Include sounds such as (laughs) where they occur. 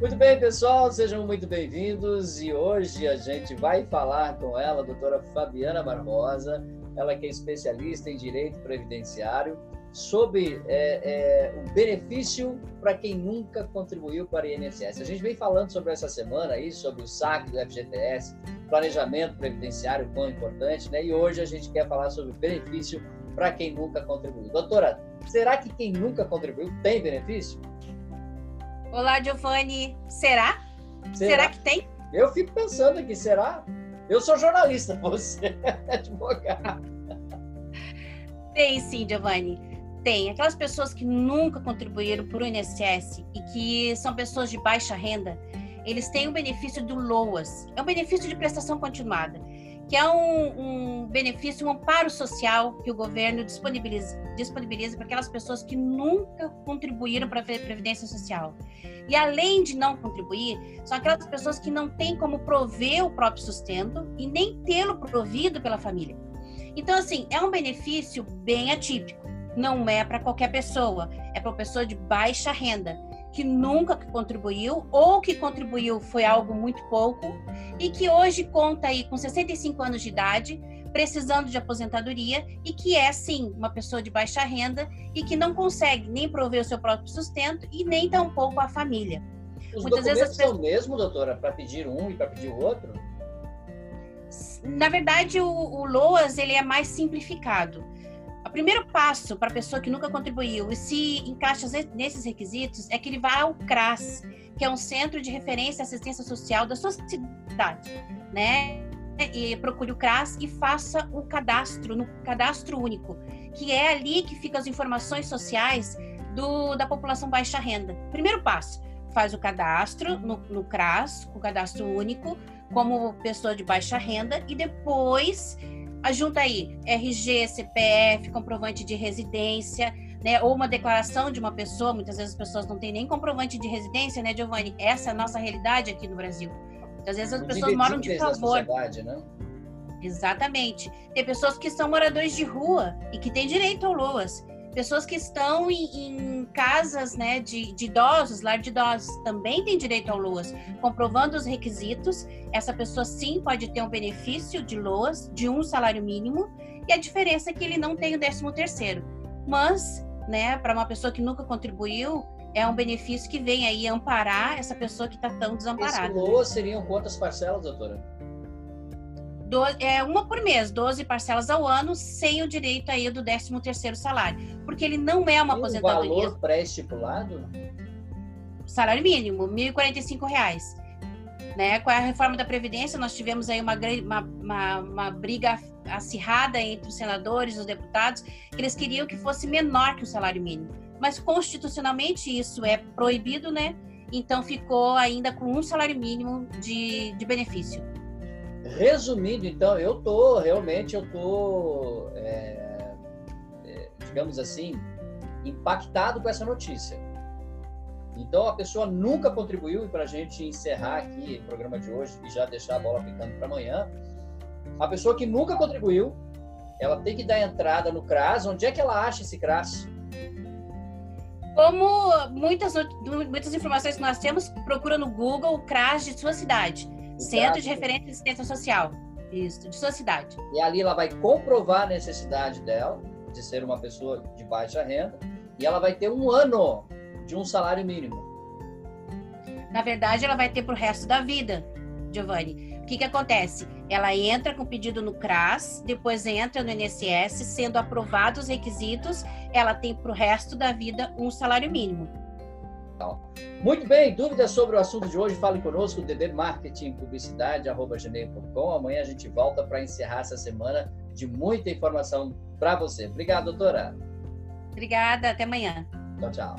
Muito bem, pessoal, sejam muito bem-vindos e hoje a gente vai falar com ela, a doutora Fabiana Barbosa, ela que é especialista em direito previdenciário, sobre é, é, o benefício para quem nunca contribuiu para o INSS. A gente vem falando sobre essa semana aí, sobre o saque do FGTS, planejamento previdenciário, quão importante, né? E hoje a gente quer falar sobre o benefício para quem nunca contribuiu. Doutora, será que quem nunca contribuiu tem benefício? Olá, Giovanni. Será? será? Será que tem? Eu fico pensando aqui, será? Eu sou jornalista, (laughs) você é advogado. Tem sim, Giovanni. Tem. Aquelas pessoas que nunca contribuíram para o INSS e que são pessoas de baixa renda, eles têm o benefício do LOAS. É um benefício de prestação continuada que é um, um, benefício, um amparo social que o governo disponibiliza, disponibiliza para aquelas pessoas que nunca contribuíram para a Previdência Social. E além de não contribuir, são aquelas pessoas que não têm como prover o próprio sustento e nem tê-lo provido pela família. Então, assim, é um benefício bem atípico. Não é para qualquer pessoa, é para pessoa de baixa renda que nunca contribuiu ou que contribuiu foi algo muito pouco e que hoje conta aí com 65 anos de idade, precisando de aposentadoria e que é sim uma pessoa de baixa renda e que não consegue nem prover o seu próprio sustento e nem tampouco a família. Os Muitas documentos vezes pessoas... são o mesmo, doutora, para pedir um e para pedir o outro? Na verdade, o, o LOAS ele é mais simplificado. O primeiro passo para a pessoa que nunca contribuiu e se encaixa nesses requisitos é que ele vá ao CRAS, que é um centro de referência e assistência social da sua cidade, né? E procure o CRAS e faça o cadastro no cadastro único, que é ali que ficam as informações sociais do, da população baixa renda. Primeiro passo, faz o cadastro no, no CRAS, o cadastro único, como pessoa de baixa renda, e depois Ajunta aí RG, CPF, comprovante de residência, né? Ou uma declaração de uma pessoa. Muitas vezes as pessoas não têm nem comprovante de residência, né, Giovanni? Essa é a nossa realidade aqui no Brasil. Muitas vezes as pessoas moram de favor. Né? Exatamente. Tem pessoas que são moradores de rua e que têm direito ao LOAS pessoas que estão em, em casas né, de, de, idosos, lar de idosos, também têm direito ao LOAS. Comprovando os requisitos, essa pessoa sim pode ter um benefício de LOAS de um salário mínimo, e a diferença é que ele não tem o 13 terceiro. Mas, né, para uma pessoa que nunca contribuiu, é um benefício que vem aí amparar essa pessoa que está tão desamparada. Esse LOAS seriam quantas parcelas, doutora? Do, é, uma por mês, 12 parcelas ao ano, sem o direito aí do 13 terceiro salário. Porque ele não é uma aposentadoria. O valor pré-estipulado? Salário mínimo, R$ 1.045. Né? Com a reforma da Previdência, nós tivemos aí uma, uma, uma, uma briga acirrada entre os senadores e os deputados, que eles queriam que fosse menor que o salário mínimo. Mas constitucionalmente isso é proibido, né? Então ficou ainda com um salário mínimo de, de benefício. Resumindo, então, eu tô realmente eu tô, é, é, digamos assim, impactado com essa notícia. Então a pessoa nunca contribuiu e para a gente encerrar aqui o programa de hoje e já deixar a bola ficando para amanhã, a pessoa que nunca contribuiu, ela tem que dar entrada no CRAS. Onde é que ela acha esse CRAS? Como muitas, muitas informações que nós temos, procura no Google o CRAS de sua cidade. Centro de Referência de Assistência Social. Isso, de sua cidade. E ali ela vai comprovar a necessidade dela de ser uma pessoa de baixa renda e ela vai ter um ano de um salário mínimo. Na verdade, ela vai ter para o resto da vida, Giovanni. O que, que acontece? Ela entra com pedido no CRAS, depois entra no INSS, sendo aprovados os requisitos, ela tem para o resto da vida um salário mínimo. Muito bem, dúvidas sobre o assunto de hoje, fale conosco, ddmarketingpublicidade.gmail.com. Amanhã a gente volta para encerrar essa semana de muita informação para você. Obrigado, doutora. Obrigada, até amanhã. Tchau, tchau.